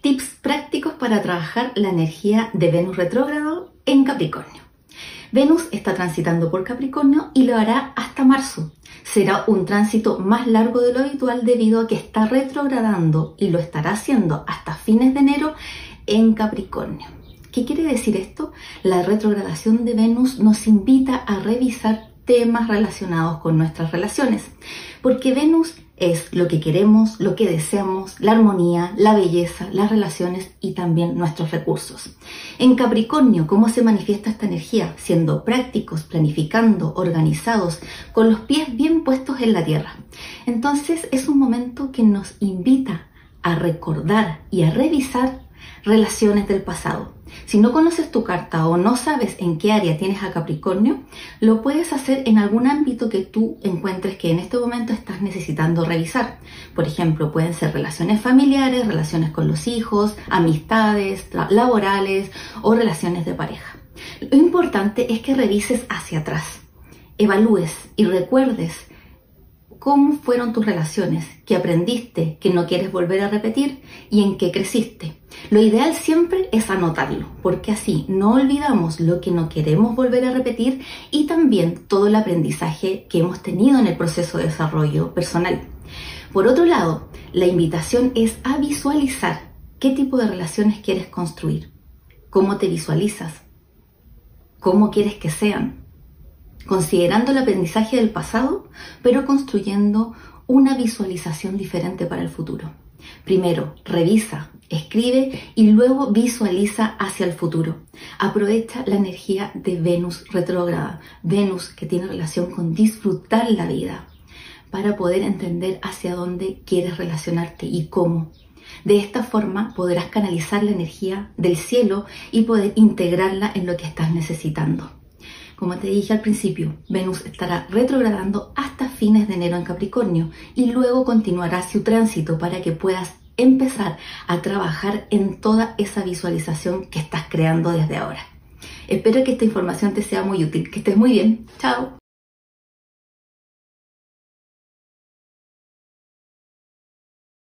Tips prácticos para trabajar la energía de Venus retrógrado en Capricornio. Venus está transitando por Capricornio y lo hará hasta marzo. Será un tránsito más largo de lo habitual debido a que está retrogradando y lo estará haciendo hasta fines de enero en Capricornio. ¿Qué quiere decir esto? La retrogradación de Venus nos invita a revisar temas relacionados con nuestras relaciones, porque Venus es lo que queremos, lo que deseamos, la armonía, la belleza, las relaciones y también nuestros recursos. En Capricornio, ¿cómo se manifiesta esta energía? Siendo prácticos, planificando, organizados, con los pies bien puestos en la tierra. Entonces es un momento que nos invita a recordar y a revisar relaciones del pasado. Si no conoces tu carta o no sabes en qué área tienes a Capricornio, lo puedes hacer en algún ámbito que tú encuentres que en este momento estás necesitando revisar. Por ejemplo, pueden ser relaciones familiares, relaciones con los hijos, amistades, laborales o relaciones de pareja. Lo importante es que revises hacia atrás, evalúes y recuerdes cómo fueron tus relaciones, qué aprendiste, qué no quieres volver a repetir y en qué creciste. Lo ideal siempre es anotarlo, porque así no olvidamos lo que no queremos volver a repetir y también todo el aprendizaje que hemos tenido en el proceso de desarrollo personal. Por otro lado, la invitación es a visualizar qué tipo de relaciones quieres construir, cómo te visualizas, cómo quieres que sean, considerando el aprendizaje del pasado, pero construyendo una visualización diferente para el futuro. Primero, revisa, escribe y luego visualiza hacia el futuro. Aprovecha la energía de Venus retrógrada, Venus que tiene relación con disfrutar la vida, para poder entender hacia dónde quieres relacionarte y cómo. De esta forma podrás canalizar la energía del cielo y poder integrarla en lo que estás necesitando. Como te dije al principio, Venus estará retrogradando hasta fines de enero en Capricornio y luego continuará su tránsito para que puedas empezar a trabajar en toda esa visualización que estás creando desde ahora. Espero que esta información te sea muy útil. Que estés muy bien. Chao.